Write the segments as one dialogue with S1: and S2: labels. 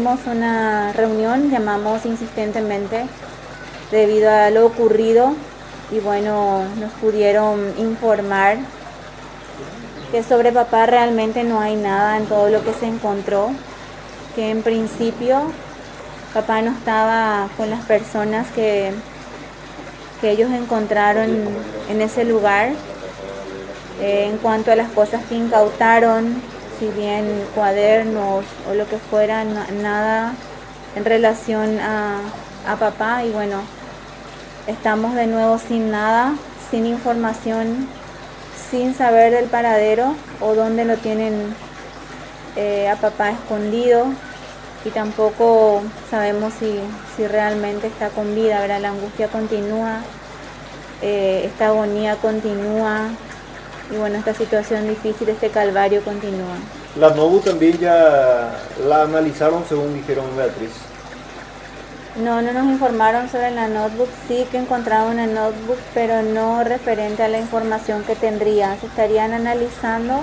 S1: pedimos una reunión, llamamos insistentemente debido a lo ocurrido y bueno, nos pudieron informar que sobre papá realmente no hay nada en todo lo que se encontró, que en principio papá no estaba con las personas que, que ellos encontraron en ese lugar. Eh, en cuanto a las cosas que incautaron, si bien cuadernos o lo que fuera, nada en relación a, a papá. Y bueno, estamos de nuevo sin nada, sin información, sin saber del paradero o dónde lo tienen eh, a papá escondido. Y tampoco sabemos si, si realmente está con vida, ¿verdad? La angustia continúa, eh, esta agonía continúa y bueno, esta situación difícil, este calvario continúa.
S2: La NOBU también ya la analizaron según dijeron Beatriz.
S1: No, no nos informaron sobre la notebook, sí que encontraron una notebook, pero no referente a la información que tendría. Se estarían analizando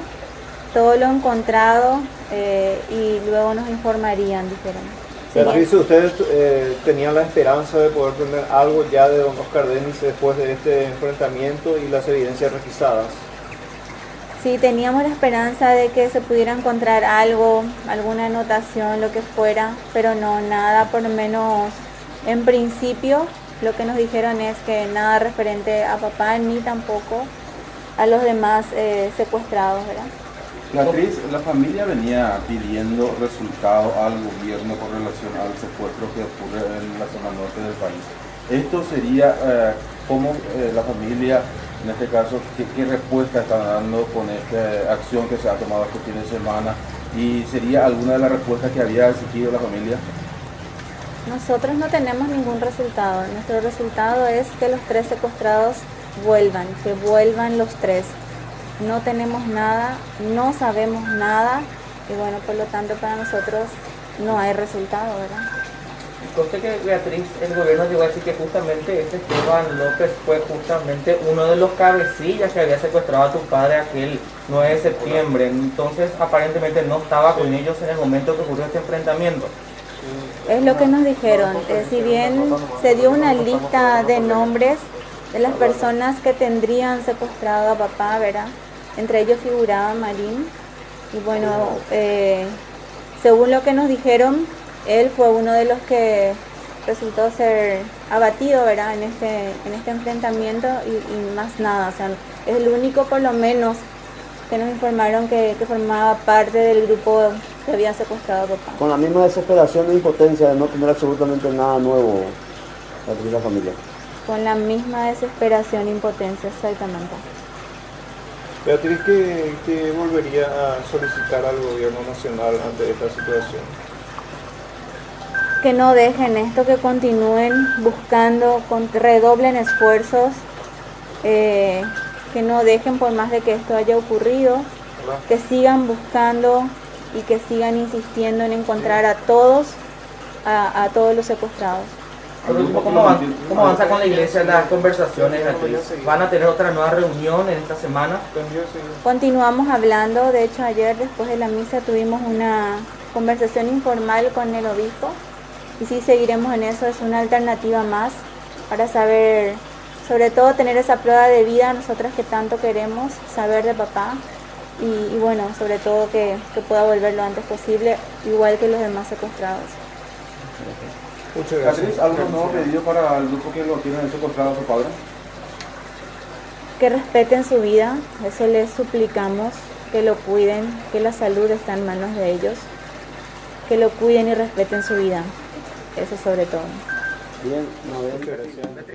S1: todo lo encontrado eh, y luego nos informarían, dijeron.
S2: Beatriz, ¿ustedes eh, tenían la esperanza de poder tener algo ya de don Oscar Denis después de este enfrentamiento y las evidencias registradas?
S1: Sí, teníamos la esperanza de que se pudiera encontrar algo, alguna anotación, lo que fuera, pero no, nada, por lo menos en principio lo que nos dijeron es que nada referente a papá ni tampoco a los demás eh, secuestrados, ¿verdad?
S3: Beatriz, la familia venía pidiendo resultados al gobierno con relación al secuestro que ocurre en la zona norte del país. Esto sería eh, cómo eh, la familia en este caso, ¿qué, respuesta están dando con esta acción que se ha tomado este fin de semana? ¿Y sería alguna de las respuestas que había exigido la familia?
S1: Nosotros no tenemos ningún resultado. Nuestro resultado es que los tres secuestrados vuelvan, que vuelvan los tres. No tenemos nada, no sabemos nada y bueno, por lo tanto para nosotros no hay resultado, ¿verdad?
S4: Conste que Beatriz, el gobierno llegó a decir que justamente ese Esteban López fue justamente uno de los cabecillas que había secuestrado a tu padre aquel 9 de septiembre. Entonces aparentemente no estaba con ellos en el momento que ocurrió este enfrentamiento.
S1: Es lo que nos dijeron. Eh, si bien se dio una lista de nombres de las personas que tendrían secuestrado a papá, ¿verdad? Entre ellos figuraba Marín. Y bueno, eh, según lo que nos dijeron, él fue uno de los que resultó ser abatido ¿verdad? En, este, en este enfrentamiento y, más nada. O sea, es el único por lo menos que nos informaron que, formaba parte del grupo que había secuestrado a papá.
S5: Con la misma desesperación e impotencia de no tener absolutamente nada nuevo la, la familia.
S1: Con la misma desesperación e impotencia, exactamente.
S2: Beatriz, ¿qué, ¿qué volvería a solicitar al gobierno nacional ante esta situación?
S1: Que no dejen esto, que continúen buscando, redoblen esfuerzos, eh, que no dejen por más de que esto haya ocurrido, que sigan buscando y que sigan insistiendo en encontrar a todos, a, todos los secuestrados.
S4: ¿cómo, avanza con la iglesia las conversaciones? ¿Van a tener otra nueva reunión en esta semana?
S1: Continuamos hablando, de hecho ayer después de la misa tuvimos una conversación informal con el obispo y sí seguiremos en eso, es una alternativa más para saber, sobre todo tener esa prueba de vida nosotras que tanto queremos saber de papá y, bueno, sobre todo que, pueda volver lo antes posible, igual que los demás secuestrados.
S3: Muchas gracias. ¿algo nuevo pedido para el grupo que lo tienen secuestrado a su padre?
S1: Que respeten su vida, eso les suplicamos, que lo cuiden, que la salud está en manos de ellos, que lo cuiden y respeten su vida. Eso sobre todo.
S5: Bien, no, bien.